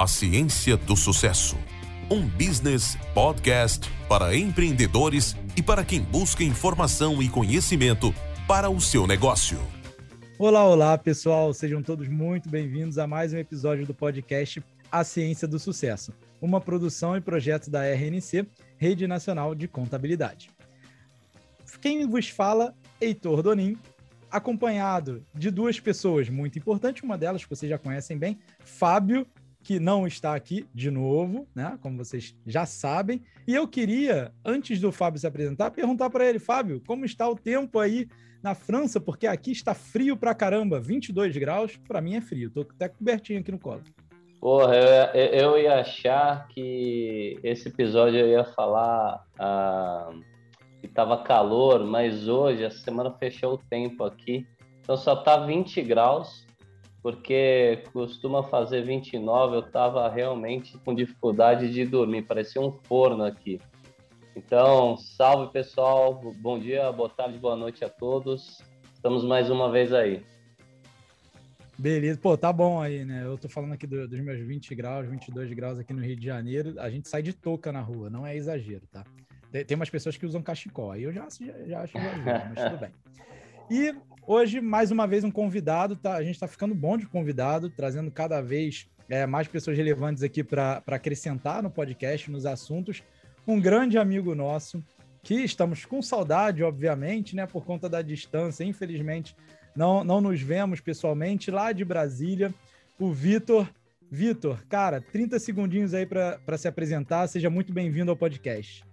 A Ciência do Sucesso. Um business podcast para empreendedores e para quem busca informação e conhecimento para o seu negócio. Olá, olá, pessoal. Sejam todos muito bem-vindos a mais um episódio do podcast A Ciência do Sucesso, uma produção e projeto da RNC, Rede Nacional de Contabilidade. Quem vos fala, Heitor Donin, acompanhado de duas pessoas muito importantes, uma delas que vocês já conhecem bem, Fábio que não está aqui de novo, né? Como vocês já sabem. E eu queria, antes do Fábio se apresentar, perguntar para ele, Fábio, como está o tempo aí na França? Porque aqui está frio pra caramba, 22 graus. Para mim é frio, tô até cobertinho aqui no colo. Porra, eu, eu ia achar que esse episódio eu ia falar ah, que tava calor, mas hoje, essa semana fechou o tempo aqui, então só tá 20 graus porque costuma fazer 29, eu estava realmente com dificuldade de dormir, parecia um forno aqui. Então, salve pessoal, bom dia, boa tarde, boa noite a todos. Estamos mais uma vez aí. Beleza, pô, tá bom aí, né? Eu tô falando aqui do, dos meus 20 graus, 22 graus aqui no Rio de Janeiro. A gente sai de touca na rua, não é exagero, tá? Tem, tem umas pessoas que usam cachecol, aí eu já, já, já acho exagero, mas tudo bem. E Hoje, mais uma vez, um convidado. Tá? A gente está ficando bom de convidado, trazendo cada vez é, mais pessoas relevantes aqui para acrescentar no podcast, nos assuntos. Um grande amigo nosso, que estamos com saudade, obviamente, né? Por conta da distância. Infelizmente, não, não nos vemos pessoalmente, lá de Brasília. O Vitor. Vitor, cara, 30 segundinhos aí para se apresentar. Seja muito bem-vindo ao podcast.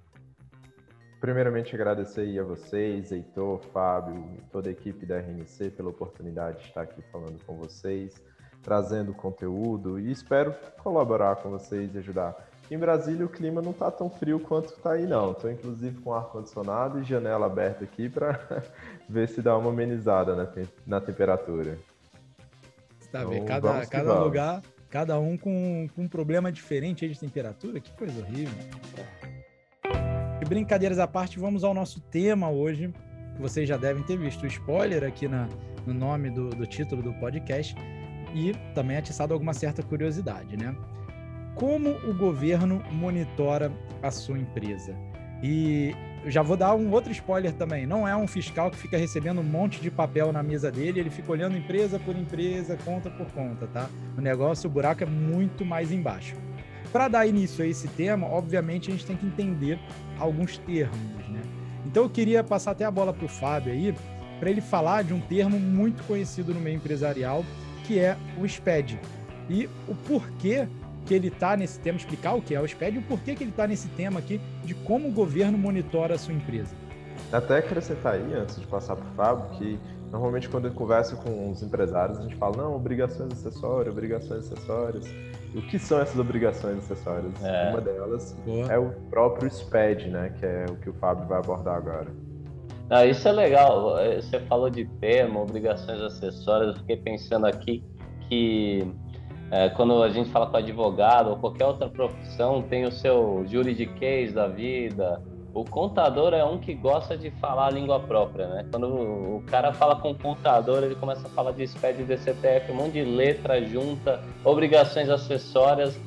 Primeiramente, agradecer a vocês, Heitor, Fábio e toda a equipe da RNC pela oportunidade de estar aqui falando com vocês, trazendo conteúdo e espero colaborar com vocês e ajudar. Em Brasília, o clima não está tão frio quanto está aí, não. Estou, inclusive, com ar-condicionado e janela aberta aqui para ver se dá uma amenizada na, te na temperatura. Está então, vendo? Cada, cada lugar, cada um com, com um problema diferente de temperatura. Que coisa horrível brincadeiras à parte, vamos ao nosso tema hoje, que vocês já devem ter visto o spoiler aqui na, no nome do, do título do podcast e também atiçado alguma certa curiosidade, né? Como o governo monitora a sua empresa? E já vou dar um outro spoiler também. Não é um fiscal que fica recebendo um monte de papel na mesa dele, ele fica olhando empresa por empresa, conta por conta, tá? O negócio, o buraco é muito mais embaixo. Para dar início a esse tema, obviamente a gente tem que entender alguns termos, né? Então eu queria passar até a bola para o Fábio aí, para ele falar de um termo muito conhecido no meio empresarial, que é o SPED. E o porquê que ele está nesse tema, explicar o que é o SPED e o porquê que ele está nesse tema aqui de como o governo monitora a sua empresa. Até acrescentar aí, antes de passar para o Fábio, que normalmente quando eu converso com os empresários, a gente fala, não, obrigações acessórias, obrigações acessórias. O que são essas obrigações acessórias? É. Uma delas Boa. é o próprio SPED, né? Que é o que o Fábio vai abordar agora. Ah, isso é legal. Você falou de termo, obrigações acessórias. Eu fiquei pensando aqui que é, quando a gente fala com advogado ou qualquer outra profissão, tem o seu juridiquês da vida, o contador é um que gosta de falar a língua própria, né? Quando o cara fala com o contador, ele começa a falar de SPED, DCTF, um monte de letra junta, obrigações acessórias.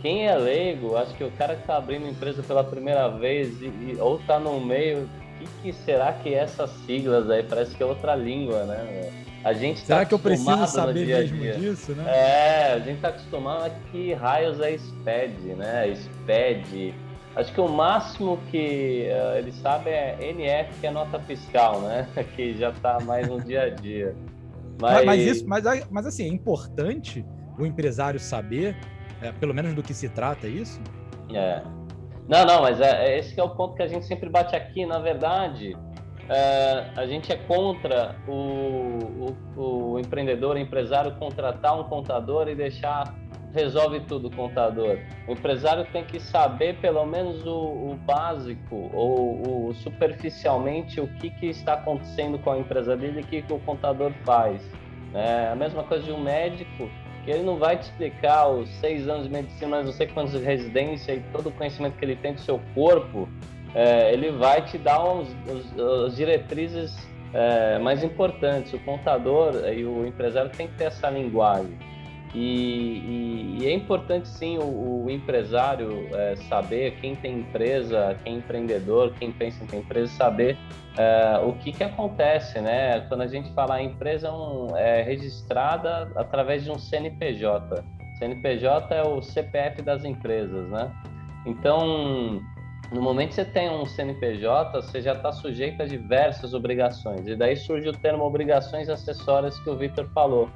Quem é leigo, acho que o cara que está abrindo empresa pela primeira vez e, e ou está no meio, o que, que, será que é essas siglas aí? Parece que é outra língua, né? A gente Será tá que eu preciso saber dia mesmo dia. disso, né? É, a gente está acostumado a que raios é SPED, né? SPED, Acho que o máximo que uh, ele sabe é NF, que é nota fiscal, né? que já está mais no dia a dia. Mas, mas, isso, mas, mas assim, é importante o empresário saber, é, pelo menos do que se trata, é isso? É. Não, não, mas é, é, esse é o ponto que a gente sempre bate aqui. Na verdade, é, a gente é contra o, o, o empreendedor, o empresário contratar um contador e deixar resolve tudo o contador. O empresário tem que saber pelo menos o, o básico ou o, superficialmente o que, que está acontecendo com a empresa dele e o que, que o contador faz. É a mesma coisa de um médico, que ele não vai te explicar os seis anos de medicina, mas não sei quantos de residência e todo o conhecimento que ele tem do seu corpo, é, ele vai te dar os, os, diretrizes é, mais importantes. O contador e o empresário tem que ter essa linguagem. E, e, e, é importante sim o, o empresário é, saber, quem tem empresa, quem é empreendedor, quem pensa em ter empresa, saber é, o que, que acontece, né? Quando a gente fala a empresa é, um, é registrada através de um CNPJ. CNPJ é o CPF das empresas, né? Então, no momento que você tem um CNPJ, você já está sujeito a diversas obrigações. E daí surge o termo obrigações acessórias que o Victor falou.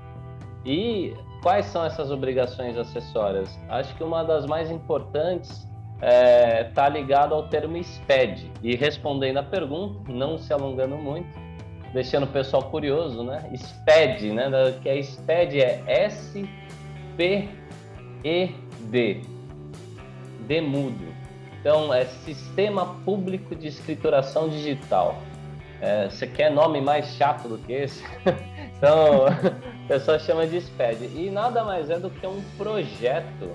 E quais são essas obrigações acessórias? Acho que uma das mais importantes está é, tá ao termo SPED. E respondendo a pergunta, não se alongando muito, deixando o pessoal curioso, né? SPED, né? Que é SPED é S-P-E-D. D mudo. Então, é Sistema Público de Escrituração Digital. É, você quer nome mais chato do que esse? então, o pessoal chama de SPED. E nada mais é do que um projeto.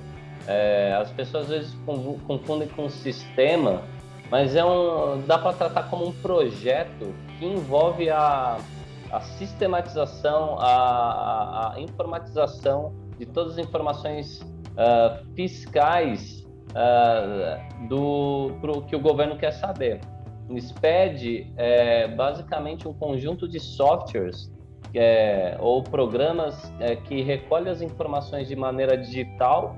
É, as pessoas às vezes confundem com sistema, mas é um, dá para tratar como um projeto que envolve a, a sistematização, a, a, a, informatização de todas as informações uh, fiscais uh, do pro, que o governo quer saber. O SPED é basicamente um conjunto de softwares é, ou programas é, que recolhem as informações de maneira digital,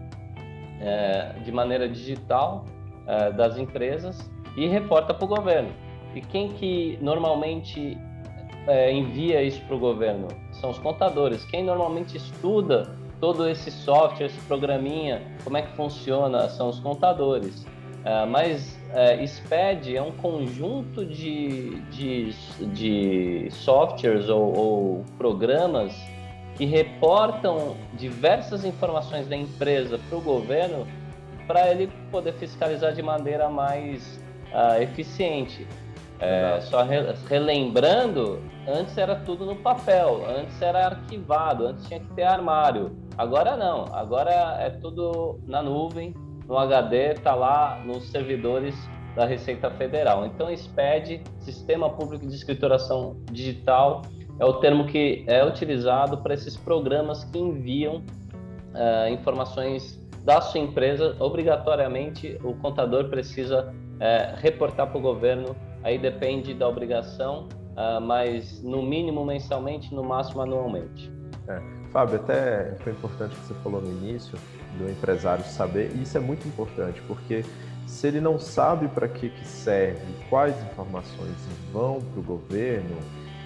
é, de maneira digital é, das empresas e reporta para o governo. E quem que normalmente é, envia isso para o governo? São os contadores. Quem normalmente estuda todo esse software, esse programinha, como é que funciona, são os contadores. Uh, mas uh, SPED é um conjunto de, de, de softwares ou, ou programas que reportam diversas informações da empresa para o governo para ele poder fiscalizar de maneira mais uh, eficiente. É, só re, relembrando, antes era tudo no papel, antes era arquivado, antes tinha que ter armário. Agora não, agora é tudo na nuvem, no HD, está lá nos servidores da Receita Federal. Então, SPED, Sistema Público de Escrituração Digital, é o termo que é utilizado para esses programas que enviam uh, informações da sua empresa. Obrigatoriamente, o contador precisa uh, reportar para o governo aí depende da obrigação, uh, mas no mínimo mensalmente, no máximo anualmente. É. Fábio, até foi importante que você falou no início do empresário saber, e isso é muito importante, porque se ele não sabe para que, que serve, quais informações vão para o governo,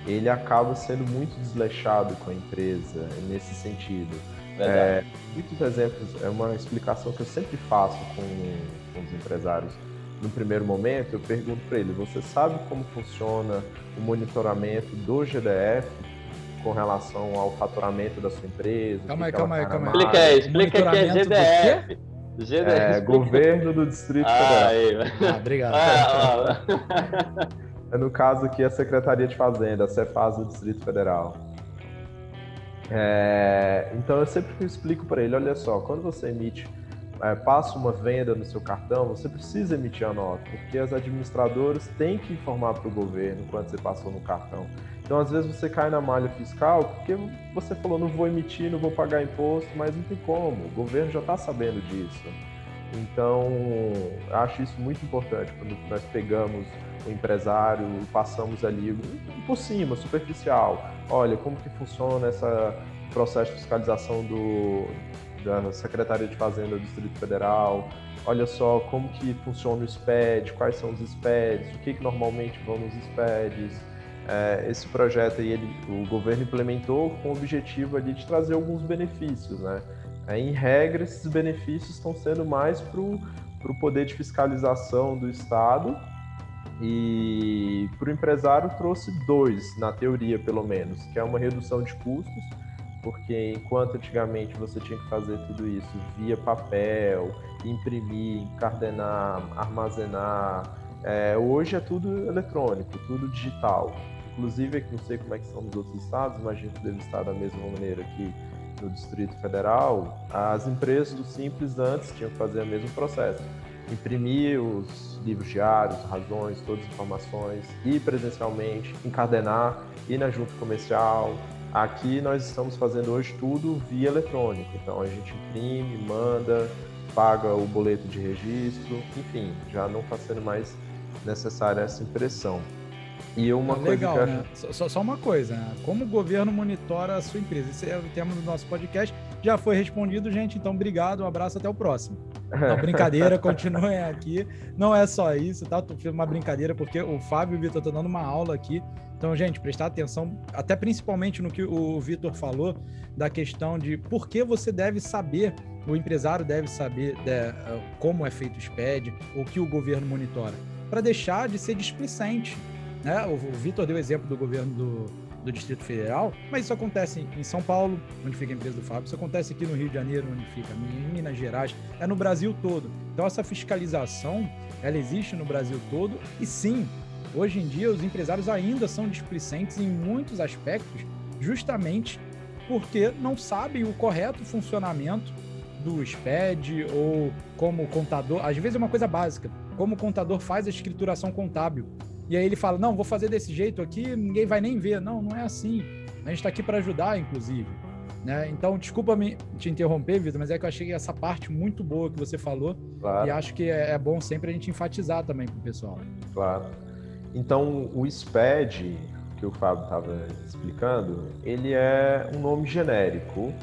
ele acaba sendo muito desleixado com a empresa nesse sentido. É, muitos exemplos, é uma explicação que eu sempre faço com, com os empresários no primeiro momento, eu pergunto para ele: você sabe como funciona o monitoramento do GDF com relação ao faturamento da sua empresa? Calma aí, calma aí, calma aí. Explica aí, explica que é GDF. GDF. É, governo do Distrito ah, Federal. Aí. Ah, obrigado. Ah, é no caso aqui a Secretaria de Fazenda, a Cefaz do Distrito Federal. É, então eu sempre explico para ele, olha só, quando você emite é, passa uma venda no seu cartão, você precisa emitir a nota, porque as administradoras têm que informar para o governo quando você passou no cartão. Então, às vezes, você cai na malha fiscal porque você falou, não vou emitir, não vou pagar imposto, mas não tem como, o governo já está sabendo disso. Então, acho isso muito importante quando nós pegamos o empresário passamos ali por cima, superficial. Olha, como que funciona esse processo de fiscalização do, da Secretaria de Fazenda do Distrito Federal. Olha só como que funciona o SPED, quais são os SPEDs, o que, que normalmente vão nos SPEDs. É, esse projeto aí, ele, o governo implementou com o objetivo ali de trazer alguns benefícios, né? É, em regra, esses benefícios estão sendo mais para o poder de fiscalização do Estado e para o empresário trouxe dois, na teoria pelo menos, que é uma redução de custos porque enquanto antigamente você tinha que fazer tudo isso via papel, imprimir, encardenar, armazenar, é, hoje é tudo eletrônico, tudo digital. Inclusive, não sei como é que são nos outros estados, imagino que deve estar da mesma maneira aqui no Distrito Federal, as empresas do Simples antes tinham que fazer o mesmo processo. Imprimir os livros diários, razões, todas as informações, ir presencialmente, encardenar, ir na junta comercial, Aqui nós estamos fazendo hoje tudo via eletrônico. Então a gente imprime, manda, paga o boleto de registro, enfim, já não está sendo mais necessária essa impressão. E uma é coisa legal, que né? Só, só, uma coisa, né? Como o governo monitora a sua empresa? Esse é o tema do nosso podcast. Já foi respondido, gente. Então, obrigado, um abraço, até o próximo. Não, brincadeira, continuem aqui. Não é só isso, tá? Tô uma brincadeira, porque o Fábio e o Vitor estão dando uma aula aqui. Então, gente, prestar atenção, até principalmente no que o Vitor falou, da questão de por que você deve saber, o empresário deve saber de, é, como é feito o SPED, o que o governo monitora, para deixar de ser displicente. Né? O, Vitor deu o exemplo do governo do, do Distrito Federal, mas isso acontece em São Paulo, onde fica a empresa do Fábio, isso acontece aqui no Rio de Janeiro, onde fica, em Minas Gerais, é no Brasil todo. Então essa fiscalização, ela existe no Brasil todo e sim, hoje em dia os empresários ainda são displicentes em muitos aspectos, justamente porque não sabem o correto funcionamento do SPED ou como o contador, às vezes é uma coisa básica, como o contador faz a escrituração contábil. E aí ele fala: não, vou fazer desse jeito aqui, ninguém vai nem ver. Não, não é assim. A gente está aqui para ajudar, inclusive. Né? Então, desculpa me te interromper, Vitor, mas é que eu achei essa parte muito boa que você falou. Claro. E acho que é, é bom sempre a gente enfatizar também para o pessoal. Claro. Então, o SPED, que o Fábio estava explicando, ele é um nome genérico,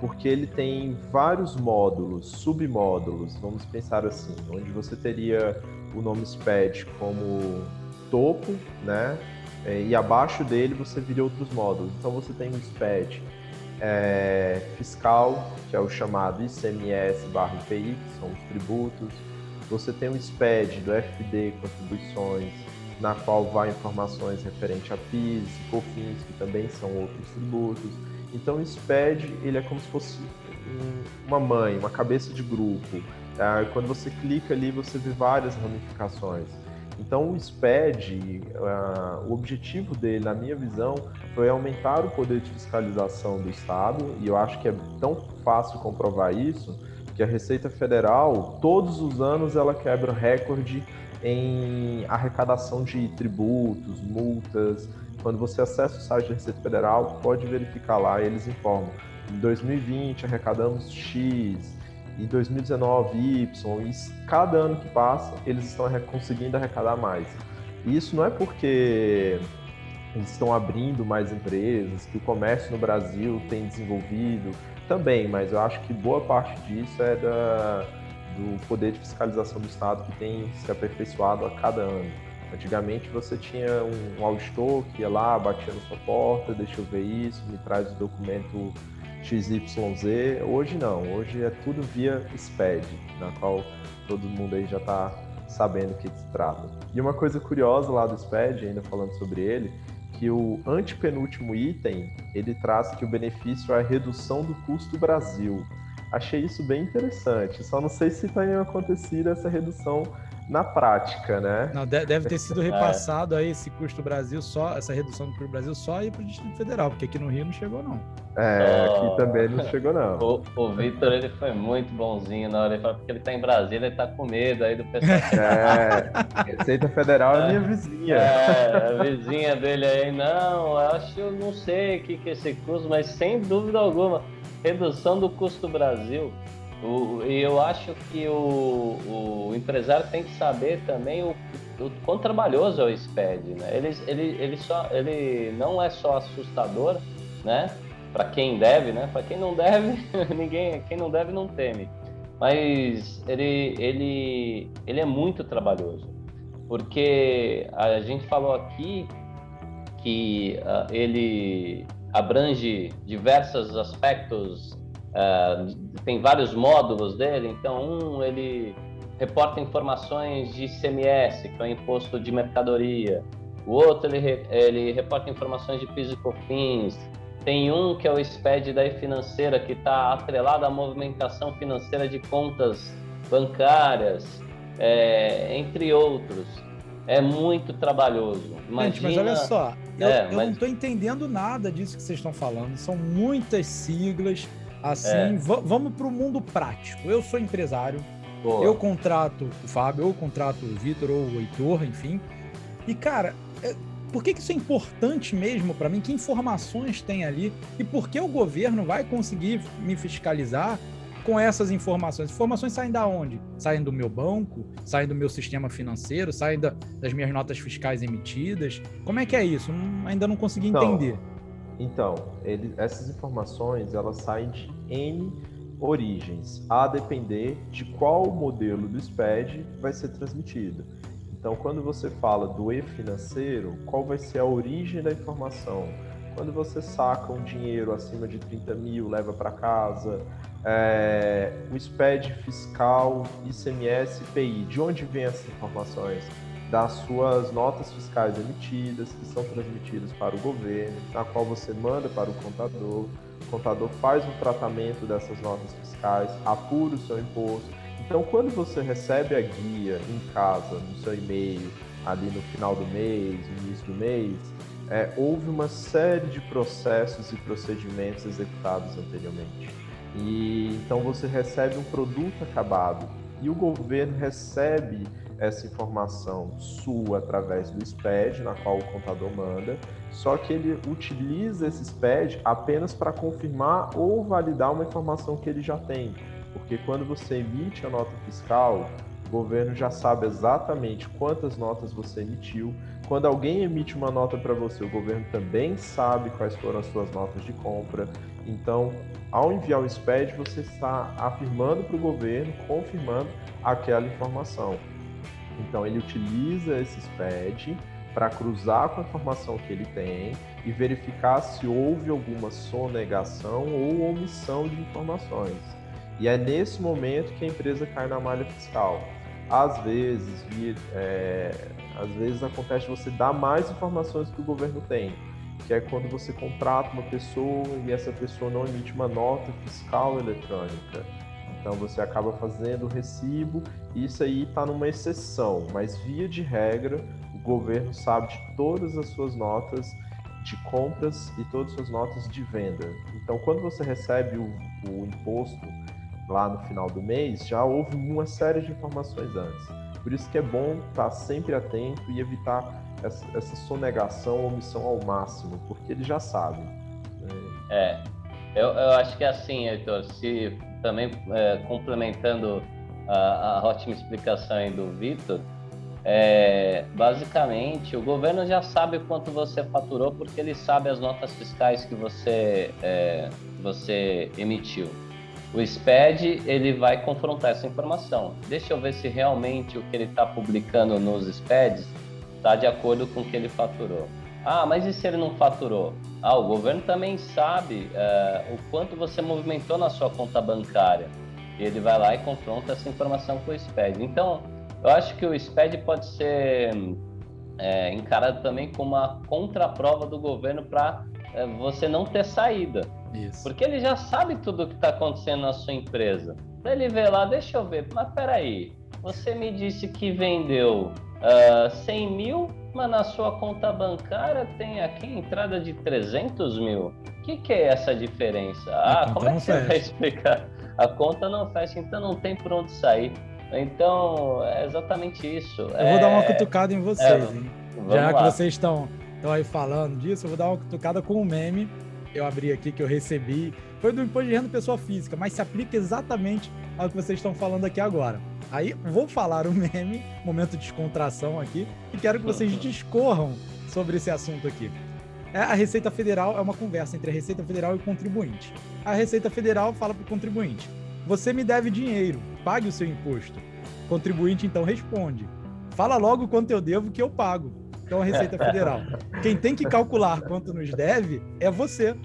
porque ele tem vários módulos, submódulos, vamos pensar assim, onde você teria o nome SPED como topo, né? É, e abaixo dele você vira outros módulos. Então você tem um SPED é, fiscal, que é o chamado ICMS barra IPI, que são os tributos. Você tem um SPED do FD, contribuições, na qual vai informações referente a PIS COFINS, que também são outros tributos. Então o SPED ele é como se fosse uma mãe, uma cabeça de grupo. É, quando você clica ali, você vê várias ramificações. Então, o SPED, uh, o objetivo dele, na minha visão, foi aumentar o poder de fiscalização do Estado, e eu acho que é tão fácil comprovar isso, que a Receita Federal, todos os anos, ela quebra recorde em arrecadação de tributos, multas. Quando você acessa o site da Receita Federal, pode verificar lá, eles informam. Em 2020, arrecadamos X, e 2019 Y, e cada ano que passa eles estão conseguindo arrecadar mais. E isso não é porque eles estão abrindo mais empresas, que o comércio no Brasil tem desenvolvido também, mas eu acho que boa parte disso é da, do poder de fiscalização do Estado que tem se aperfeiçoado a cada ano. Antigamente você tinha um, um auditor que ia lá, batia na sua porta, deixa eu ver isso, me traz o documento XYZ. Hoje não, hoje é tudo via SPED, na qual todo mundo aí já está sabendo o que se trata. E uma coisa curiosa lá do SPED, ainda falando sobre ele, que o antepenúltimo item, ele traz que o benefício é a redução do custo Brasil. Achei isso bem interessante, só não sei se tem acontecido essa redução na prática, né? Não, deve ter sido é. repassado aí esse custo Brasil só, essa redução do custo Brasil só aí para o Distrito Federal, porque aqui no Rio não chegou não. É, aqui também não chegou não. O, o Vitor ele foi muito bonzinho na hora, ele falou porque ele tá em Brasília, ele tá com medo aí do pessoal. É, Receita Federal é, minha vizinha. É, a vizinha dele aí, não, acho, eu não sei o que que é esse custo, mas sem dúvida alguma, redução do custo Brasil e eu acho que o, o empresário tem que saber também o, o quão trabalhoso é o SPED. Né? Ele, ele, ele, só, ele não é só assustador, né? Para quem deve, né? Para quem não deve, ninguém, quem não deve não teme. Mas ele, ele, ele é muito trabalhoso, porque a gente falou aqui que uh, ele abrange diversos aspectos Uh, tem vários módulos dele, então um ele reporta informações de ICMS, que é o imposto de mercadoria, o outro ele, ele reporta informações de PIS e COFINS, tem um que é o SPED da financeira, que está atrelado à movimentação financeira de contas bancárias, é, entre outros. É muito trabalhoso. Imagina... Gente, mas olha só, eu, é, eu mas... não estou entendendo nada disso que vocês estão falando. São muitas siglas Assim, é. vamos para o mundo prático. Eu sou empresário, Boa. eu contrato o Fábio, eu contrato o Vitor ou o Heitor, enfim. E, cara, é, por que, que isso é importante mesmo para mim? Que informações tem ali? E por que o governo vai conseguir me fiscalizar com essas informações? Informações saem da onde? Saem do meu banco? Saem do meu sistema financeiro? Saem da, das minhas notas fiscais emitidas? Como é que é isso? Hum, ainda não consegui então, entender. Então, ele, essas informações elas saem de N origens, a depender de qual modelo do SPED vai ser transmitido. Então, quando você fala do e-financeiro, qual vai ser a origem da informação? Quando você saca um dinheiro acima de 30 mil, leva para casa, é, o SPED fiscal, ICMS, IPI, de onde vêm essas informações? Das suas notas fiscais emitidas, que são transmitidas para o governo, na qual você manda para o contador, o contador faz um tratamento dessas notas fiscais, apura o seu imposto, então, quando você recebe a guia em casa, no seu e-mail, ali no final do mês, no início do mês, é, houve uma série de processos e procedimentos executados anteriormente. E então você recebe um produto acabado e o governo recebe essa informação sua através do SPED, na qual o contador manda, só que ele utiliza esse SPED apenas para confirmar ou validar uma informação que ele já tem. Porque quando você emite a nota fiscal, o governo já sabe exatamente quantas notas você emitiu. Quando alguém emite uma nota para você, o governo também sabe quais foram as suas notas de compra. Então, ao enviar o SPED, você está afirmando para o governo, confirmando aquela informação. Então, ele utiliza esse SPED para cruzar com a informação que ele tem e verificar se houve alguma sonegação ou omissão de informações. E é nesse momento que a empresa cai na malha fiscal. Às vezes, é, às vezes acontece você dar mais informações que o governo tem, que é quando você contrata uma pessoa e essa pessoa não emite uma nota fiscal eletrônica. Então você acaba fazendo o recibo, e isso aí está numa exceção, mas via de regra, o governo sabe de todas as suas notas de compras e todas as suas notas de venda. Então, quando você recebe o, o imposto lá no final do mês, já houve uma série de informações antes. Por isso que é bom estar sempre atento e evitar essa, essa sonegação omissão ao máximo, porque eles já sabem. Né? É, eu, eu acho que é assim, Heitor, se também é, complementando a, a, ótima explicação do Vitor, é, basicamente o governo já sabe quanto você faturou porque ele sabe as notas fiscais que você, é, você emitiu. O SPED ele vai confrontar essa informação. Deixa eu ver se realmente o que ele está publicando nos SPEDs está de acordo com o que ele faturou. Ah, mas e se ele não faturou? Ah, o governo também sabe uh, o quanto você movimentou na sua conta bancária. E ele vai lá e confronta essa informação com o SPED. Então, eu acho que o SPED pode ser é, encarado também como uma contraprova do governo para é, você não ter saída. Isso. Porque ele já sabe tudo o que está acontecendo na sua empresa. Então ele vê lá, deixa eu ver, mas peraí, você me disse que vendeu uh, ah, 100 mil, mas na sua conta bancária tem aqui entrada de 300 mil. O que, que é essa diferença? ah, como é que você fecha. vai explicar? A conta não fecha, então não tem por onde sair. Então, é exatamente isso. Eu é... vou dar uma cutucada em vocês, é, hein? Já lá. que vocês estão aí falando disso, eu vou dar uma cutucada com um meme eu abri aqui que eu recebi, foi do imposto de renda pessoa física, mas se aplica exatamente ao que vocês estão falando aqui agora. Aí vou falar o meme, momento de descontração aqui, e quero que vocês discorram sobre esse assunto aqui. É, a Receita Federal é uma conversa entre a Receita Federal e o contribuinte. A Receita Federal fala para o contribuinte: você me deve dinheiro, pague o seu imposto. O contribuinte então responde: fala logo quanto eu devo que eu pago então a Receita Federal. Quem tem que calcular quanto nos deve é você.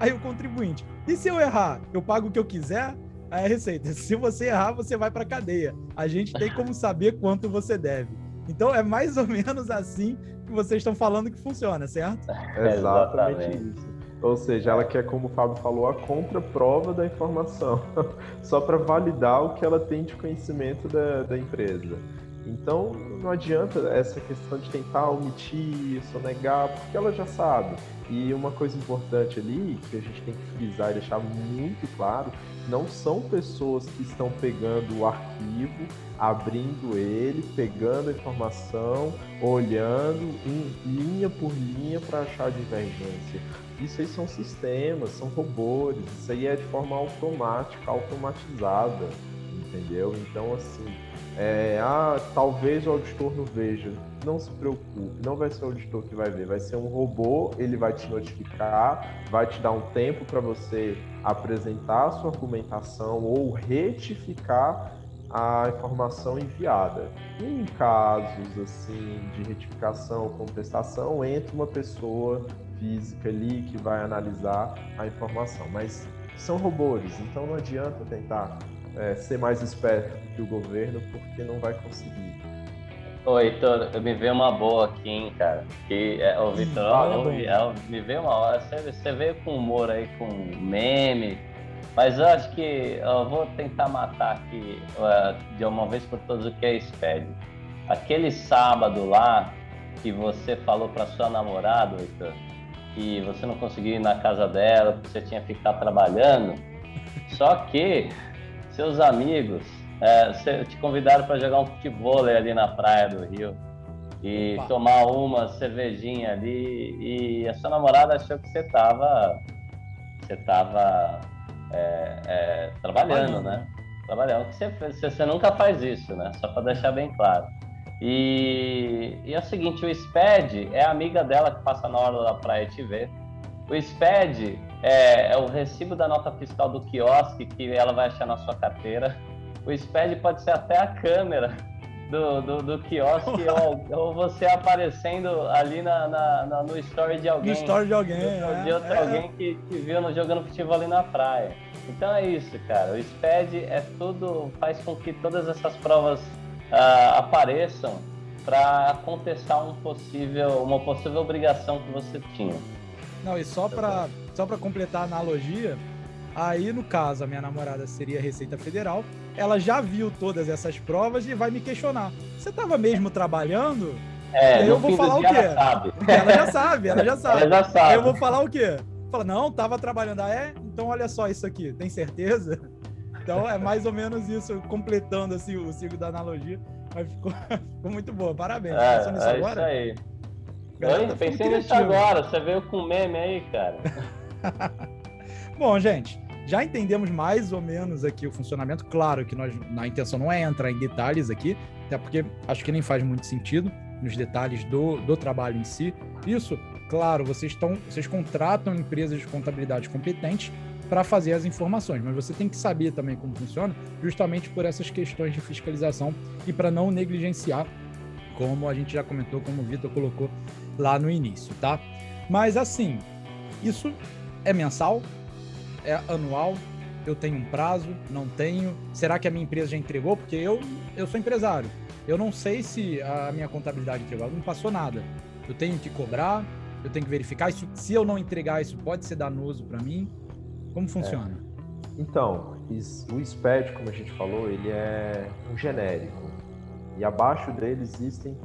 Aí o contribuinte. E se eu errar, eu pago o que eu quiser? Aí a Receita. Se você errar, você vai para cadeia. A gente tem como saber quanto você deve. Então é mais ou menos assim que vocês estão falando que funciona, certo? É exatamente isso. Ou seja, ela quer, como o Fábio falou, a contraprova da informação, só para validar o que ela tem de conhecimento da, da empresa. Então não adianta essa questão de tentar omitir, sonegar, porque ela já sabe. E uma coisa importante ali, que a gente tem que frisar e deixar muito claro, não são pessoas que estão pegando o arquivo, abrindo ele, pegando a informação, olhando em linha por linha para achar divergência. Isso aí são sistemas, são robôs, isso aí é de forma automática, automatizada, entendeu? Então, assim, é, ah, talvez o auditor não veja. Não se preocupe, não vai ser o auditor que vai ver, vai ser um robô, ele vai te notificar, vai te dar um tempo para você apresentar a sua argumentação ou retificar a informação enviada. Em casos assim de retificação, contestação, entra uma pessoa física ali que vai analisar a informação, mas são robôs, então não adianta tentar é, ser mais esperto que o governo, porque não vai conseguir. Ô, Heitor, me veio uma boa aqui, hein, cara. Que, é, o Vitor, hum, me veio uma hora. Você, você veio com humor aí, com meme. Mas eu acho que eu vou tentar matar aqui uh, de uma vez por todas o que é SPED. Aquele sábado lá que você falou para sua namorada, Heitor, que você não conseguiu ir na casa dela porque você tinha que ficar trabalhando. Só que seus amigos é, te convidaram para jogar um futebol ali na praia do Rio e Opa. tomar uma cervejinha ali e a sua namorada achou que você estava você tava é, é, trabalhando, né? Trabalhando. Você, você, você, nunca faz isso, né? Só para deixar bem claro. E, e é o seguinte, o SPED é a amiga dela que passa na hora da praia te ver. O SPED é, é, o recibo da nota fiscal do quiosque que ela vai achar na sua carteira. O SPED pode ser até a câmera do, do, do quiosque ou, ou, você aparecendo ali na, na, na, no story de alguém. No story de alguém, de, de outro é, alguém que, que viu no, jogando futebol ali na praia. Então é isso, cara. O SPED é tudo, faz com que todas essas provas uh, apareçam para contestar um possível, uma possível obrigação que você tinha. Não, e só para só para completar a analogia, aí no caso a minha namorada seria a Receita Federal, ela já viu todas essas provas e vai me questionar. Você estava mesmo trabalhando? É, eu vou falar o quê? Ela, sabe. ela já sabe, ela já sabe. Ela já sabe. eu vou falar o quê? Fala, não, tava trabalhando. Ah, é? Então olha só isso aqui, tem certeza? Então é mais ou menos isso, completando assim o ciclo da analogia. Mas ficou, ficou muito boa, parabéns. É, Pensou nisso é agora? Isso aí. Oi, pensei nisso agora, você veio com meme aí, cara. Bom, gente, já entendemos mais ou menos aqui o funcionamento. Claro que nós, a intenção não é entrar em detalhes aqui, até porque acho que nem faz muito sentido nos detalhes do, do trabalho em si. Isso, claro, vocês estão, vocês contratam empresas de contabilidade competentes para fazer as informações, mas você tem que saber também como funciona, justamente por essas questões de fiscalização e para não negligenciar, como a gente já comentou, como o Vitor colocou lá no início, tá? Mas assim, isso é mensal? É anual? Eu tenho um prazo? Não tenho? Será que a minha empresa já entregou? Porque eu, eu sou empresário. Eu não sei se a minha contabilidade entregou. Não passou nada. Eu tenho que cobrar, eu tenho que verificar. Isso, se eu não entregar, isso pode ser danoso para mim. Como funciona? É. Então, o SPED, como a gente falou, ele é um genérico. E abaixo dele existem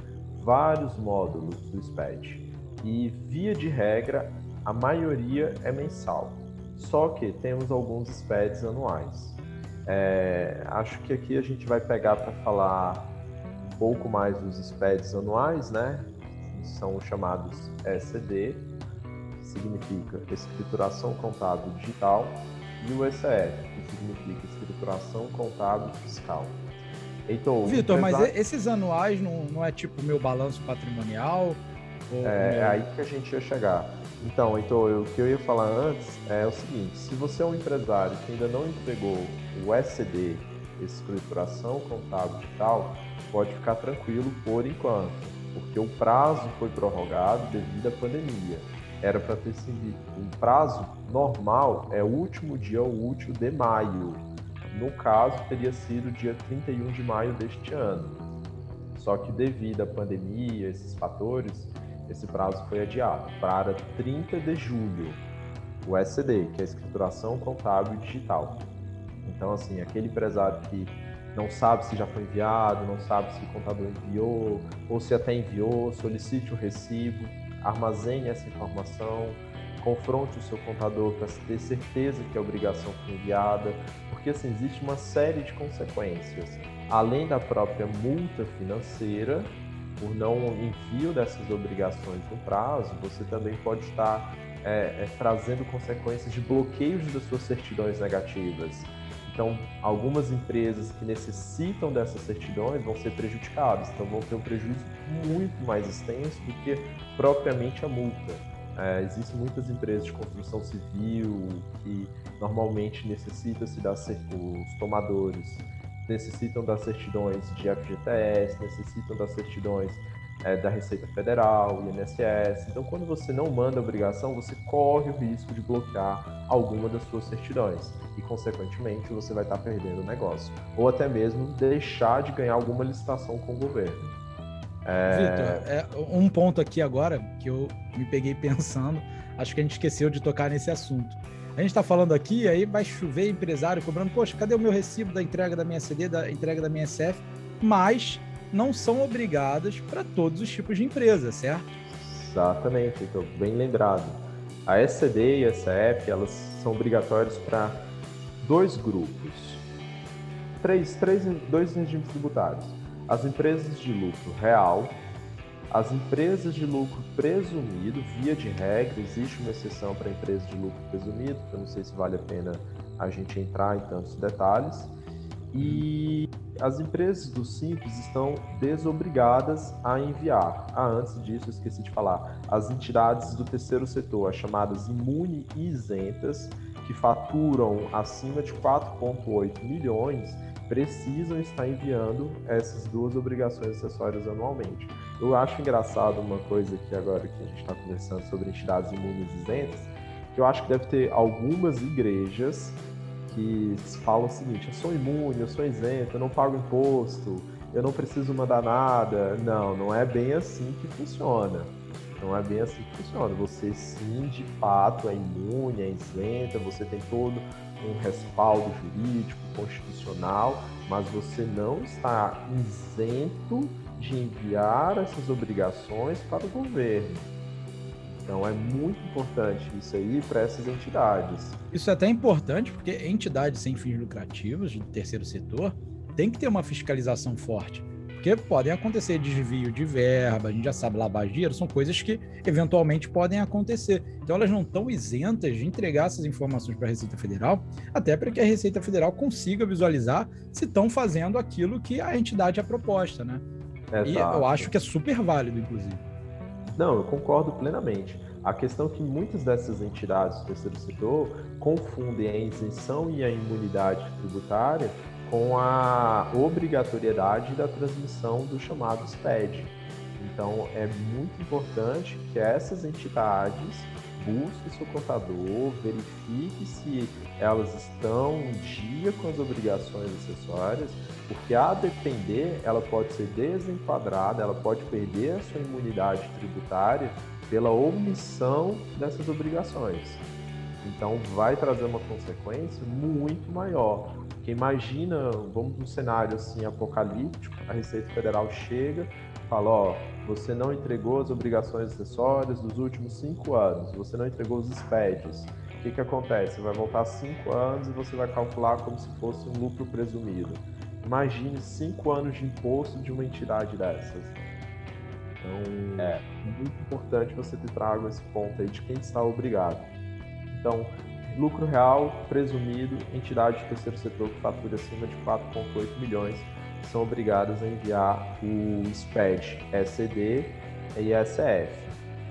vários módulos do SPED. E, via de regra, a maioria é mensal. Só que temos alguns SPEDs anuais. É, acho que aqui a gente vai pegar para falar um pouco mais dos SPEDs anuais, né? São chamados ECD, que significa Escrituração Contábil Digital, e o ECF, que significa Escrituração Contábil Fiscal. Heitor, Vitor, mas esses anuais não, não é tipo meu balanço patrimonial? É, é, aí que a gente ia chegar. Então, Heitor, eu, o que eu ia falar antes é o seguinte: se você é um empresário que ainda não entregou o SCD, escrituração contábil digital, pode ficar tranquilo por enquanto, porque o prazo foi prorrogado devido à pandemia. Era para ter sido um prazo normal, é o último dia útil de maio no caso, teria sido dia 31 de maio deste ano. Só que devido à pandemia, esses fatores, esse prazo foi adiado para 30 de julho, o SCD, que é a escrituração contábil digital. Então, assim, aquele empresário que não sabe se já foi enviado, não sabe se o contador enviou, ou se até enviou, solicite o recibo, armazene essa informação, confronte o seu contador para ter certeza que a obrigação foi enviada, porque assim existe uma série de consequências, além da própria multa financeira por não envio dessas obrigações no prazo, você também pode estar é, é, trazendo consequências de bloqueios das suas certidões negativas. Então, algumas empresas que necessitam dessas certidões vão ser prejudicadas, então vão ter um prejuízo muito mais extenso do que propriamente a multa. É, existem muitas empresas de construção civil que normalmente necessitam-se das os tomadores necessitam das certidões de FGTS, necessitam das certidões é, da Receita Federal, INSS. Então, quando você não manda obrigação, você corre o risco de bloquear alguma das suas certidões e, consequentemente, você vai estar perdendo o negócio. Ou até mesmo deixar de ganhar alguma licitação com o governo. É... Vitor, é, um ponto aqui agora que eu me peguei pensando, acho que a gente esqueceu de tocar nesse assunto. A gente está falando aqui, aí vai chover empresário cobrando, poxa, cadê o meu recibo da entrega da minha CD, da entrega da minha SF? Mas não são obrigadas para todos os tipos de empresa, certo? Exatamente, então, bem lembrado. A SCD e a SF, elas são obrigatórias para dois grupos, três, três, dois regimes tributários. As empresas de lucro real, as empresas de lucro presumido, via de regra, existe uma exceção para empresas de lucro presumido, que eu não sei se vale a pena a gente entrar em tantos detalhes, e as empresas do Simples estão desobrigadas a enviar. Ah, antes disso, esqueci de falar. As entidades do terceiro setor, as chamadas imune e isentas, que faturam acima de 4,8 milhões, precisam estar enviando essas duas obrigações acessórias anualmente. Eu acho engraçado uma coisa que agora que a gente está conversando sobre entidades imunes isentas, que eu acho que deve ter algumas igrejas que falam o seguinte: eu sou imune, eu sou isento, eu não pago imposto, eu não preciso mandar nada. Não, não é bem assim que funciona. Não é bem assim que funciona. Você sim, de fato, é imune, é isenta, você tem todo um respaldo jurídico, constitucional, mas você não está isento de enviar essas obrigações para o governo. Então é muito importante isso aí para essas entidades. Isso é até importante porque entidades sem fins lucrativos do terceiro setor tem que ter uma fiscalização forte. Porque podem acontecer desvio de verba, a gente já sabe, lavagem de dinheiro, são coisas que eventualmente podem acontecer. Então elas não estão isentas de entregar essas informações para a Receita Federal, até para que a Receita Federal consiga visualizar se estão fazendo aquilo que a entidade é proposta, né? Exato. E eu acho que é super válido, inclusive. Não, eu concordo plenamente. A questão é que muitas dessas entidades do terceiro setor confundem a isenção e a imunidade tributária com a obrigatoriedade da transmissão do chamado SPED. Então, é muito importante que essas entidades busquem seu contador, verifique se elas estão em dia com as obrigações acessórias, porque a depender, ela pode ser desenquadrada, ela pode perder a sua imunidade tributária pela omissão dessas obrigações. Então vai trazer uma consequência muito maior. Porque imagina, vamos num cenário assim apocalíptico, a Receita Federal chega fala, ó, você não entregou as obrigações acessórias dos últimos cinco anos, você não entregou os SPEDs que, que acontece? Vai voltar cinco anos e você vai calcular como se fosse um lucro presumido. Imagine cinco anos de imposto de uma entidade dessas. Então, é muito importante você ter trago esse ponto aí de quem está obrigado. Então, lucro real presumido, entidade de terceiro setor que fatura acima de 4,8 milhões são obrigadas a enviar o SPED, SCD e SF.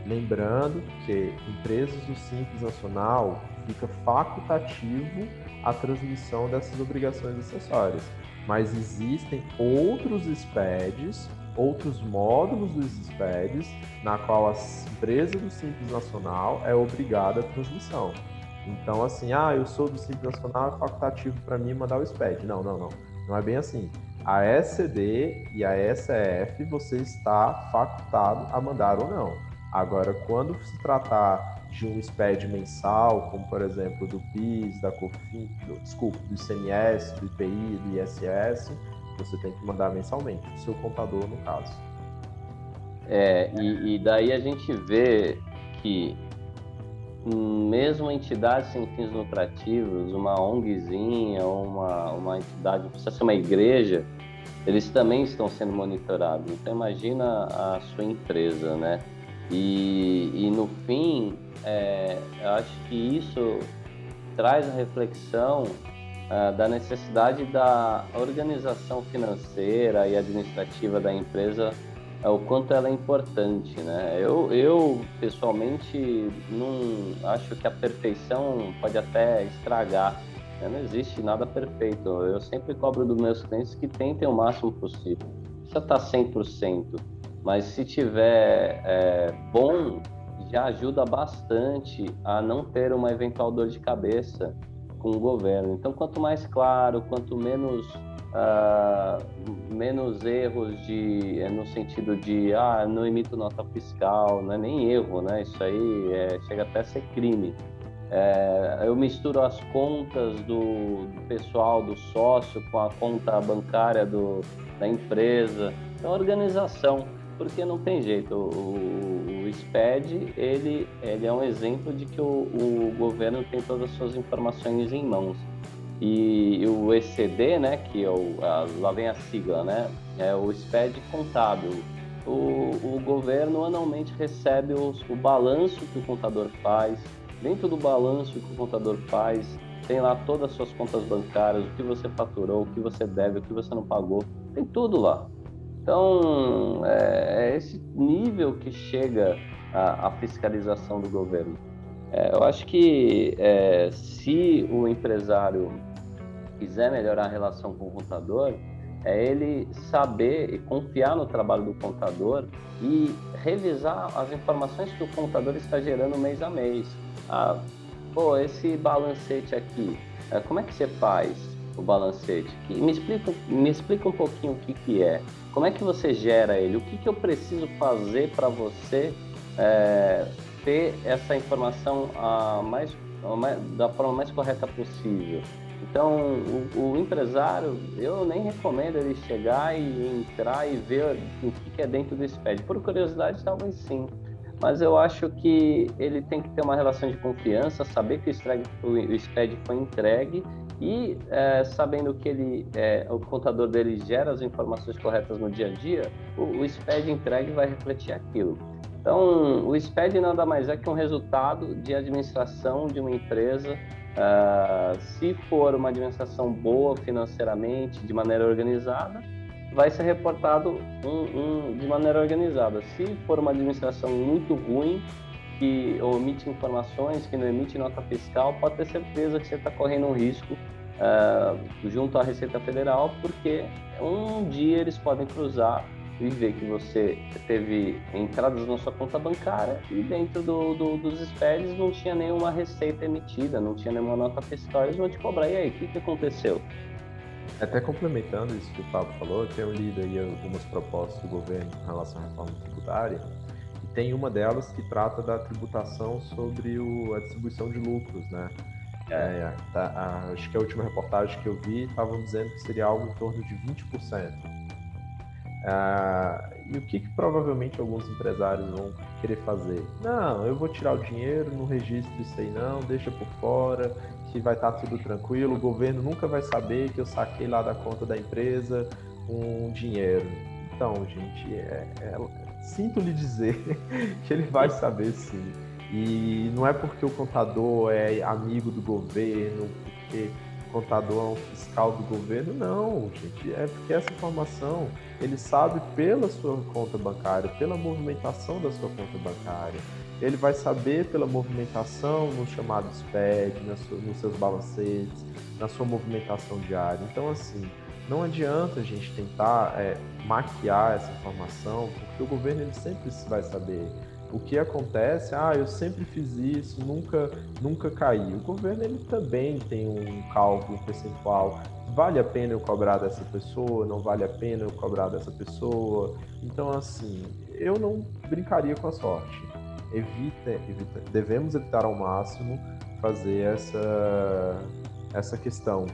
Lembrando que empresas do Simples Nacional fica facultativo a transmissão dessas obrigações acessórias, mas existem outros SPEDs, outros módulos dos SPEDs, na qual a empresa do Simples Nacional é obrigada a transmissão. Então, assim, ah, eu sou do Simples Nacional, é facultativo para mim mandar o SPED. Não, não, não. Não é bem assim. A SCD e a SF você está facultado a mandar ou não. Agora, quando se tratar de um SPED mensal, como por exemplo do PIS, da COFIN, do, desculpa, do ICMS, do IPI, do ISS, você tem que mandar mensalmente, o seu contador no caso. É, e, e daí a gente vê que mesmo entidades sem fins lucrativos, uma ONGzinha, uma, uma entidade, precisa ser uma igreja, eles também estão sendo monitorados. Então imagina a sua empresa, né? E, e no fim, é, eu acho que isso traz a reflexão uh, da necessidade da organização financeira e administrativa da empresa é o quanto ela é importante, né? Eu, eu pessoalmente não acho que a perfeição pode até estragar. Né? Não existe nada perfeito. Eu sempre cobro dos meus clientes que tentem o máximo possível. Precisa estar 100%, mas se tiver é, bom, já ajuda bastante a não ter uma eventual dor de cabeça com o governo. Então, quanto mais claro, quanto menos uh, menos erros de eh, no sentido de ah não emito nota fiscal não é nem erro né? Isso aí é, chega até a ser crime. É, eu misturo as contas do, do, pessoal do sócio com a conta bancária do, da empresa. Então organização porque não tem jeito o, o, SPED ele ele é um exemplo de que o, o governo tem todas as suas informações em mãos e o ECD, né, que é o, a, lá vem a sigla, né, é o SPED contábil. O, o governo anualmente recebe os, o balanço que o contador faz. Dentro do balanço que o contador faz, tem lá todas as suas contas bancárias, o que você faturou, o que você deve, o que você não pagou, tem tudo lá. Então, é, é esse nível que chega a, a fiscalização do governo. É, eu acho que é, se o empresário quiser melhorar a relação com o contador, é ele saber e confiar no trabalho do contador e revisar as informações que o contador está gerando mês a mês. Ah, pô, esse balancete aqui, é, como é que você faz o balancete? Me explica, me explica um pouquinho o que, que é. Como é que você gera ele? O que, que eu preciso fazer para você é, ter essa informação a mais, a mais, da forma mais correta possível? Então, o, o, empresário, eu nem recomendo ele chegar e entrar e ver o que é dentro do SPED. Por curiosidade, talvez sim. Mas eu acho que ele tem que ter uma relação de confiança, saber que o, SPED foi entregue e é, sabendo que ele, é, o contador dele gera as informações corretas no dia a dia, o, o SPED entregue vai refletir aquilo. Então, o SPED nada mais é que um resultado de administração de uma empresa Uh, se for uma administração boa financeiramente, de maneira organizada, vai ser reportado um, um, de maneira organizada. Se for uma administração muito ruim, que omite informações, que não emite nota fiscal, pode ter certeza que você está correndo um risco uh, junto à Receita Federal, porque um dia eles podem cruzar e ver que você teve entradas na sua conta bancária e dentro do, do, dos SPEDs não tinha nenhuma receita emitida, não tinha nenhuma nota fiscal, eles vão te cobrar. E aí, o que, que aconteceu? Até complementando isso que o Pablo falou, eu tenho lido aí algumas propostas do governo em relação à reforma tributária, e tem uma delas que trata da tributação sobre o, a distribuição de lucros, né? É. É, tá, a, acho que a última reportagem que eu vi estavam dizendo que seria algo em torno de 20%. Ah, e o que, que, provavelmente alguns empresários vão querer fazer? Não, eu vou tirar o dinheiro, não registro isso aí não, deixa por fora, que vai estar tá tudo tranquilo, o governo nunca vai saber que eu saquei lá da conta da empresa um dinheiro. Então, gente, é, é, sinto lhe dizer que ele vai saber sim. E não é porque o contador é amigo do governo, porque contador é um fiscal do governo, não, gente. É porque essa informação ele sabe pela sua conta bancária, pela movimentação da sua conta bancária. Ele vai saber pela movimentação no chamado SPED, nos seus balancetes, na sua movimentação diária. Então, assim, não adianta a gente tentar é, maquiar essa informação, porque o governo ele sempre vai saber o que acontece, ah, eu sempre fiz isso, nunca, nunca caí. O governo ele também tem um cálculo percentual. Vale a pena eu cobrar dessa pessoa? Não vale a pena eu cobrar dessa pessoa? Então, assim, eu não brincaria com a sorte. Evita, evita, devemos evitar ao máximo fazer essa, essa questão.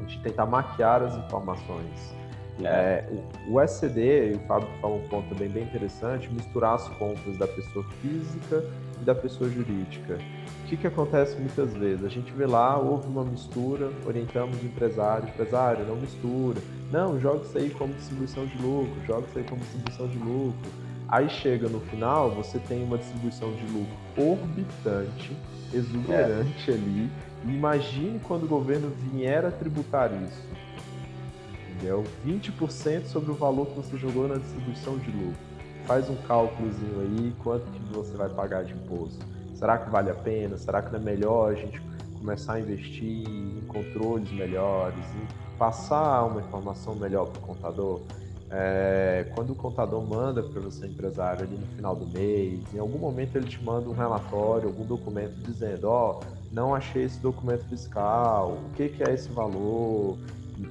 A gente tentar maquiar as informações. É. É, o, o SCD, e o Fábio fala um ponto também bem interessante, misturar as contas da pessoa física e da pessoa jurídica. O que, que acontece muitas vezes? A gente vê lá, houve uma mistura, orientamos o empresário, empresário, não mistura. Não, joga isso aí como distribuição de lucro, joga isso aí como distribuição de lucro. Aí chega no final, você tem uma distribuição de lucro orbitante, exuberante é. ali. imagine quando o governo vier a tributar isso. Entendeu? 20% sobre o valor que você jogou na distribuição de lucro. Faz um cálculozinho aí, quanto que você vai pagar de imposto. Será que vale a pena? Será que não é melhor a gente começar a investir em controles melhores, em passar uma informação melhor para o contador? É, quando o contador manda para você, empresário, ali no final do mês, em algum momento ele te manda um relatório, algum documento dizendo: Ó, oh, não achei esse documento fiscal, o que, que é esse valor?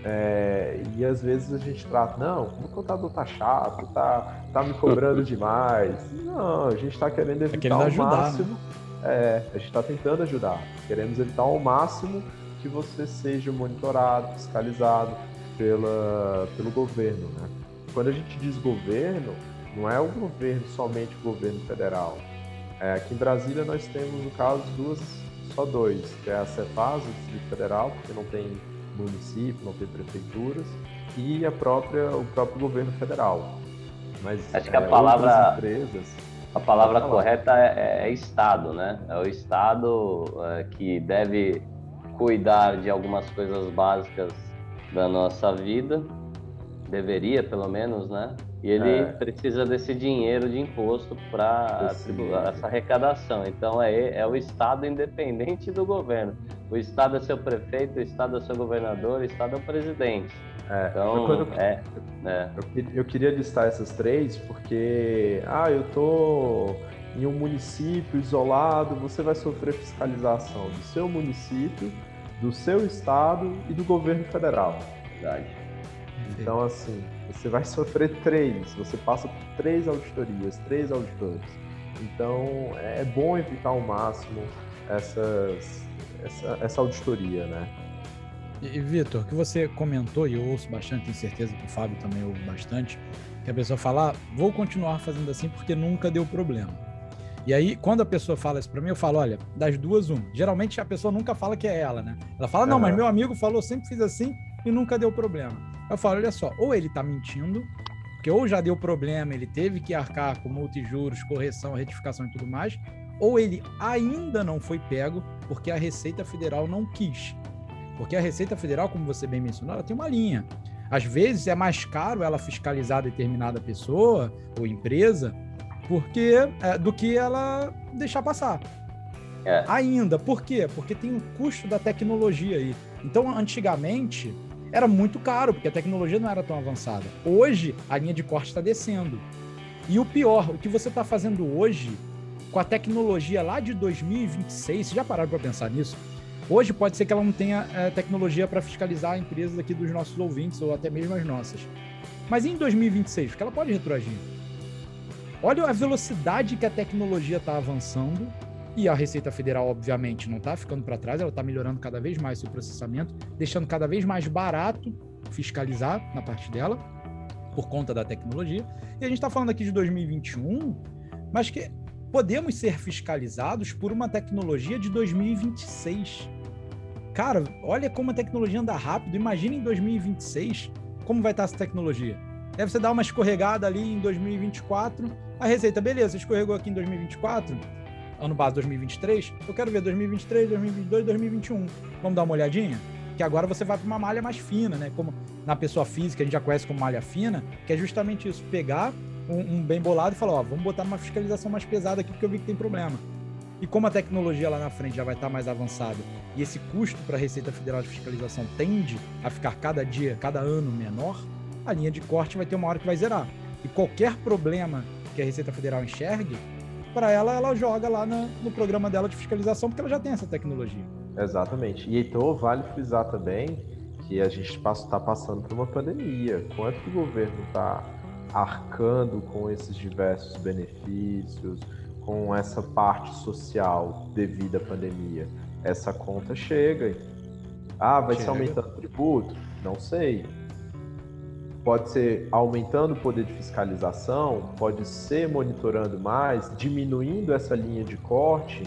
É, e às vezes a gente trata, não, o contador tá chato, tá, tá me cobrando demais. Não, a gente está querendo tá evitar tá querendo ao ajudar, né? máximo. Né? É, a gente está tentando ajudar. Queremos evitar ao máximo que você seja monitorado, fiscalizado pela, pelo governo, né? Quando a gente diz governo, não é o governo somente o governo federal. É, aqui em Brasília nós temos, no caso, duas, só dois, que é a Cefaz, o Distrito Federal, porque não tem município, não tem prefeituras, e a própria, o próprio governo federal. Mas acho que a é, palavra empresas, a palavra correta é, é, Estado, né? É o Estado é, que deve cuidar de algumas coisas básicas da nossa vida deveria pelo menos, né? E ele é. precisa desse dinheiro de imposto para essa arrecadação. Então é, é o Estado independente do governo. O Estado é seu prefeito, o Estado é seu governador, o Estado é o presidente. É, então, eu, é, é. Eu, eu, queria listar essas três porque, ah, eu tô em um município isolado, você vai sofrer fiscalização do seu município, do seu estado e do governo federal. Verdade. Então, assim, você vai sofrer três, você passa por três auditorias, três auditores. Então, é bom evitar ao máximo essas, essa, essa auditoria, né? E, Vitor, que você comentou, e eu ouço bastante, tenho certeza que o Fábio também ouve bastante, que a pessoa fala, ah, vou continuar fazendo assim porque nunca deu problema. E aí, quando a pessoa fala isso para mim, eu falo, olha, das duas, um. Geralmente a pessoa nunca fala que é ela, né? Ela fala, não, uhum. mas meu amigo falou, sempre fiz assim e nunca deu problema. Eu falo, olha só, ou ele está mentindo, porque ou já deu problema, ele teve que arcar com multa e juros, correção, retificação e tudo mais, ou ele ainda não foi pego porque a Receita Federal não quis. Porque a Receita Federal, como você bem mencionou, ela tem uma linha. Às vezes é mais caro ela fiscalizar determinada pessoa ou empresa porque é, do que ela deixar passar. É. Ainda. Por quê? Porque tem o custo da tecnologia aí. Então, antigamente, era muito caro, porque a tecnologia não era tão avançada. Hoje, a linha de corte está descendo. E o pior, o que você está fazendo hoje, com a tecnologia lá de 2026, vocês já pararam para pensar nisso? Hoje pode ser que ela não tenha é, tecnologia para fiscalizar empresas aqui dos nossos ouvintes, ou até mesmo as nossas. Mas em 2026, porque ela pode retroagir. Olha a velocidade que a tecnologia está avançando e a Receita Federal, obviamente, não está ficando para trás, ela está melhorando cada vez mais seu processamento, deixando cada vez mais barato fiscalizar na parte dela, por conta da tecnologia. E a gente está falando aqui de 2021, mas que podemos ser fiscalizados por uma tecnologia de 2026. Cara, olha como a tecnologia anda rápido. Imagina em 2026 como vai estar essa tecnologia. Deve você dar uma escorregada ali em 2024. A receita, beleza, escorregou aqui em 2024 ano base 2023, eu quero ver 2023, 2022, 2021. Vamos dar uma olhadinha? Que agora você vai para uma malha mais fina, né? Como na pessoa física a gente já conhece como malha fina, que é justamente isso, pegar um, um bem bolado e falar, ó, vamos botar uma fiscalização mais pesada aqui porque eu vi que tem problema. E como a tecnologia lá na frente já vai estar mais avançada e esse custo para a Receita Federal de Fiscalização tende a ficar cada dia, cada ano menor, a linha de corte vai ter uma hora que vai zerar. E qualquer problema que a Receita Federal enxergue, para ela, ela joga lá no, no programa dela de fiscalização, porque ela já tem essa tecnologia. Exatamente. E então vale frisar também que a gente está passando por uma pandemia. Quanto que o governo está arcando com esses diversos benefícios, com essa parte social devido à pandemia? Essa conta chega. Ah, vai chega. ser aumentando o tributo? Não sei. Pode ser aumentando o poder de fiscalização, pode ser monitorando mais, diminuindo essa linha de corte,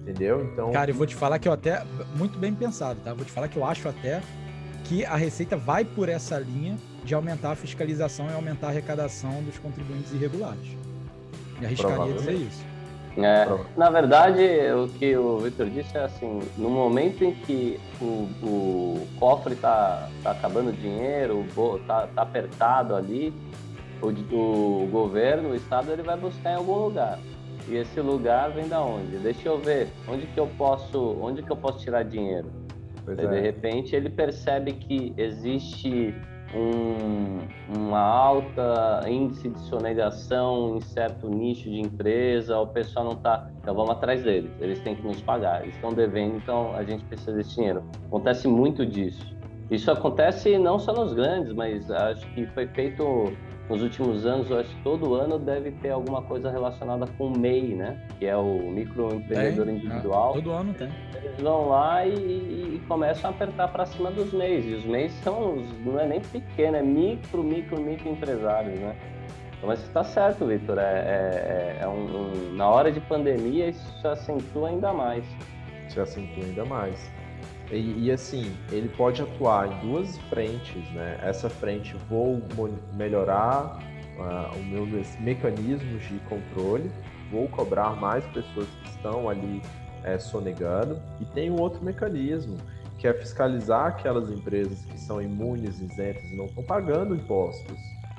entendeu? Então. Cara, eu vou te falar que eu até. Muito bem pensado, tá? Vou te falar que eu acho até que a Receita vai por essa linha de aumentar a fiscalização e aumentar a arrecadação dos contribuintes irregulares. Me arriscaria dizer isso. É, na verdade, o que o Victor disse é assim, no momento em que o, o cofre está tá acabando dinheiro, está tá apertado ali, o, o, governo, o Estado, ele vai buscar em algum lugar. E esse lugar vem da onde? Deixa eu ver, onde que eu posso, onde que eu posso tirar dinheiro? É. De repente ele percebe que existe um, uma alta índice de sonegação em certo nicho de empresa, o pessoal não está. Então vamos atrás deles, eles têm que nos pagar, eles estão devendo, então a gente precisa desse dinheiro. Acontece muito disso. Isso acontece não só nos grandes, mas acho que foi feito nos últimos anos, eu acho que todo ano deve ter alguma coisa relacionada com o MEI, né? Que é o microempreendedor tem, individual. todo ano tem. Eles vão lá e, e começam a apertar para cima dos MEIs. E os MEIs são, não é nem pequeno, é micro, micro, micro empresários, né? Então, mas está certo, Vitor. É, é, é um, um, na hora de pandemia, isso se acentua ainda mais. Se acentua ainda mais. E, e, assim, ele pode atuar em duas frentes, né? Essa frente, vou melhorar uh, os meus mecanismos de controle, vou cobrar mais pessoas que estão ali é, sonegando. E tem um outro mecanismo, que é fiscalizar aquelas empresas que são imunes, isentas e não estão pagando impostos.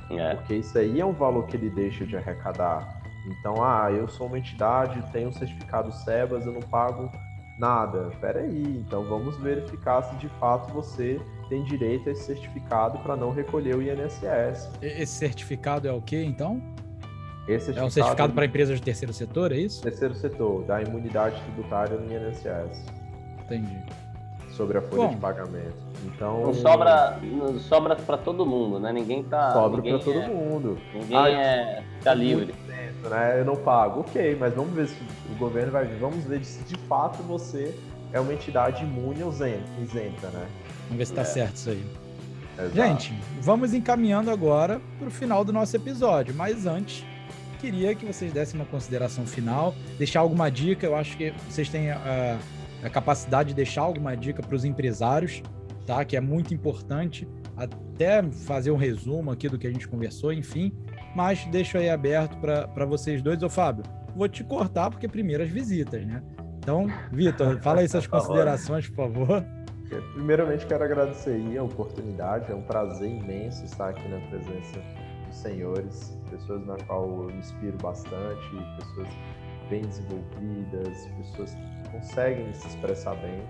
É. Porque isso aí é um valor que ele deixa de arrecadar. Então, ah, eu sou uma entidade, tenho um certificado SEBAS, eu não pago Nada. Peraí, então vamos verificar se de fato você tem direito a esse certificado para não recolher o INSS. Esse certificado é o que então? Esse é um certificado para empresas de terceiro setor, é isso? Terceiro setor, da imunidade tributária no INSS. Entendi. Sobre a folha Bom, de pagamento. Então. Não sobra, não sobra para todo mundo, né? Ninguém tá. Sobra para todo é, mundo. Ninguém ah, é, tá livre né? Eu não pago. Ok, mas vamos ver se o governo vai vamos ver se de fato você é uma entidade imune ou isenta, né? Vamos ver se tá é. certo isso aí. Exato. Gente, vamos encaminhando agora para o final do nosso episódio, mas antes queria que vocês dessem uma consideração final, deixar alguma dica. Eu acho que vocês têm a, a capacidade de deixar alguma dica para os empresários, tá? Que é muito importante. Até fazer um resumo aqui do que a gente conversou, enfim mas deixo aí aberto para vocês dois. Ô, Fábio, vou te cortar porque primeiro as visitas, né? Então, Vitor, fala aí suas tá considerações, por favor. Primeiramente, quero agradecer aí a oportunidade, é um prazer imenso estar aqui na presença dos senhores, pessoas na qual eu me inspiro bastante, pessoas bem desenvolvidas, pessoas que conseguem se expressar bem.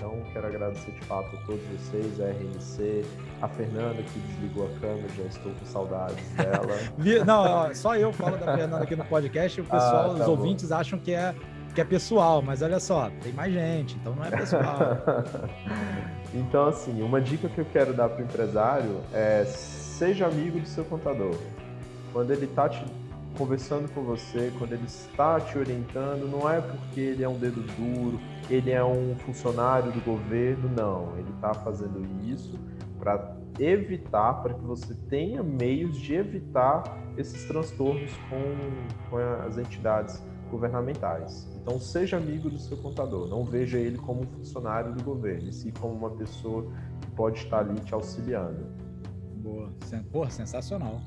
Então, quero agradecer de fato a todos vocês, a RNC, a Fernanda que desligou a câmera, já estou com saudades dela. Não, só eu falo da Fernanda aqui no podcast, o ah, pessoal, ah, tá os bom. ouvintes acham que é, que é pessoal, mas olha só, tem mais gente, então não é pessoal. então, assim, uma dica que eu quero dar para o empresário é seja amigo do seu contador. Quando ele está te conversando com você, quando ele está te orientando, não é porque ele é um dedo duro, ele é um funcionário do governo, não. Ele está fazendo isso para evitar, para que você tenha meios de evitar esses transtornos com, com as entidades governamentais. Então, seja amigo do seu contador, não veja ele como um funcionário do governo, e sim como uma pessoa que pode estar ali te auxiliando. Boa, Porra, sensacional.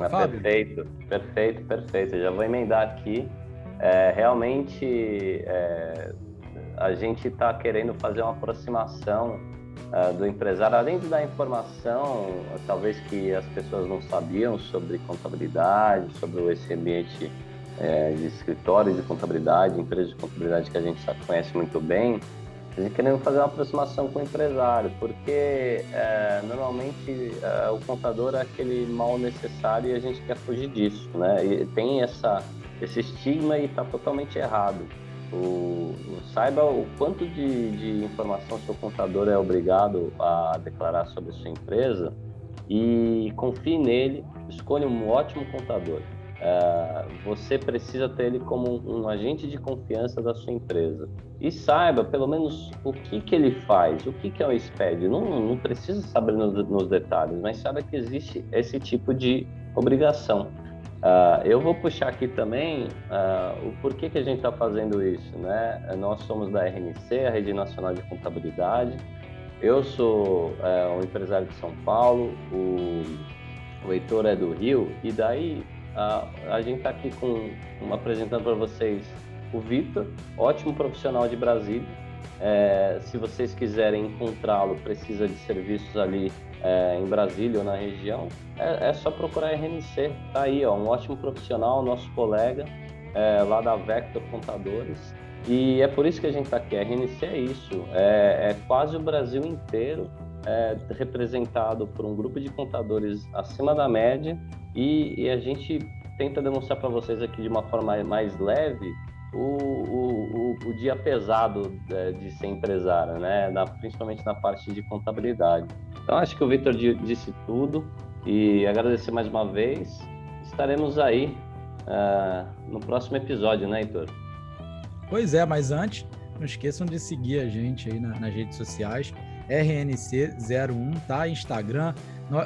Ah, perfeito, perfeito, perfeito. Eu já vou emendar aqui. É, realmente, é, a gente está querendo fazer uma aproximação uh, do empresário, além de dar informação, talvez que as pessoas não sabiam sobre contabilidade, sobre esse ambiente é, de escritório de contabilidade, empresa de contabilidade que a gente já conhece muito bem, gente querendo fazer uma aproximação com o empresário, porque é, normalmente é, o contador é aquele mal necessário e a gente quer fugir disso, né? E tem essa, esse estigma e está totalmente errado. O, saiba o quanto de, de informação seu contador é obrigado a declarar sobre a sua empresa e confie nele, escolha um ótimo contador. Uh, você precisa ter ele como um, agente de confiança da sua empresa. E saiba, pelo menos, o que, que ele faz, o que, que é o SPED. Não, não precisa saber nos, nos detalhes, mas saiba que existe esse tipo de obrigação. Uh, eu vou puxar aqui também uh, o porquê que a gente está fazendo isso. Né? Nós somos da RNC, a Rede Nacional de Contabilidade. Eu sou uh, um empresário de São Paulo, o, o Heitor é do Rio, e daí a, a gente está aqui com um, apresentando para vocês o Vitor, ótimo profissional de Brasília. É, se vocês quiserem encontrá-lo, precisa de serviços ali é, em Brasília ou na região, é, é, só procurar RNC. Tá aí, ó, um ótimo profissional, nosso colega é, lá da Vector Contadores. E é por isso que a gente está aqui. A RNC é isso, é, é quase o Brasil inteiro é, representado por um grupo de contadores acima da média e, e a gente tenta demonstrar para vocês aqui de uma forma mais leve o, o, o, o dia pesado de, de, ser empresário, né? Na, principalmente na parte de contabilidade. Então, acho que o Victor disse tudo e agradecer mais uma vez. Estaremos aí uh, no próximo episódio, né, Heitor? Pois é, mas antes, não esqueçam de seguir a gente aí na, nas redes sociais. RNC01, tá? Instagram.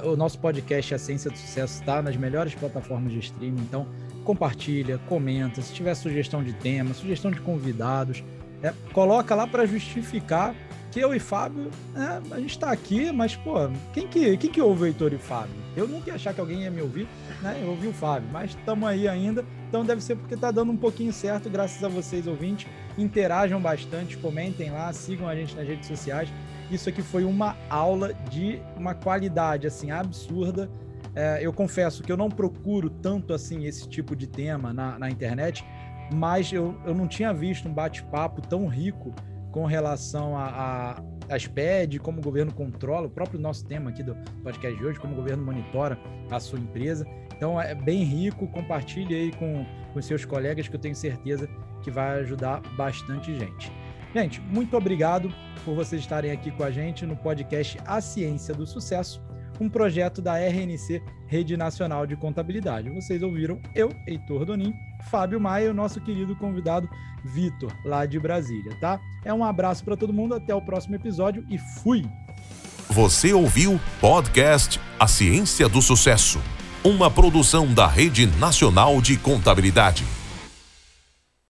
O nosso podcast A Ciência do Sucesso está nas melhores plataformas de streaming, então compartilha, comenta, se tiver sugestão de tema, sugestão de convidados, é, coloca lá para justificar que eu e Fábio, é, a gente está aqui, mas, pô, quem que, quem que ouve o Heitor e Fábio? Eu nunca ia achar que alguém ia me ouvir, né? Eu ouvi o Fábio, mas estamos aí ainda, então deve ser porque está dando um pouquinho certo, graças a vocês, ouvintes. Interajam bastante, comentem lá, sigam a gente nas redes sociais. Isso aqui foi uma aula de uma qualidade assim absurda. É, eu confesso que eu não procuro tanto assim esse tipo de tema na, na internet, mas eu, eu não tinha visto um bate-papo tão rico com relação a, a, a SPED, como o governo controla, o próprio nosso tema aqui do podcast de hoje, como o governo monitora a sua empresa. Então é bem rico, compartilhe aí com, com seus colegas que eu tenho certeza que vai ajudar bastante gente. Gente, muito obrigado por vocês estarem aqui com a gente no podcast A Ciência do Sucesso, um projeto da RNC, Rede Nacional de Contabilidade. Vocês ouviram eu, Heitor Donim, Fábio Maia e o nosso querido convidado Vitor, lá de Brasília, tá? É um abraço para todo mundo, até o próximo episódio e fui! Você ouviu podcast A Ciência do Sucesso, uma produção da Rede Nacional de Contabilidade.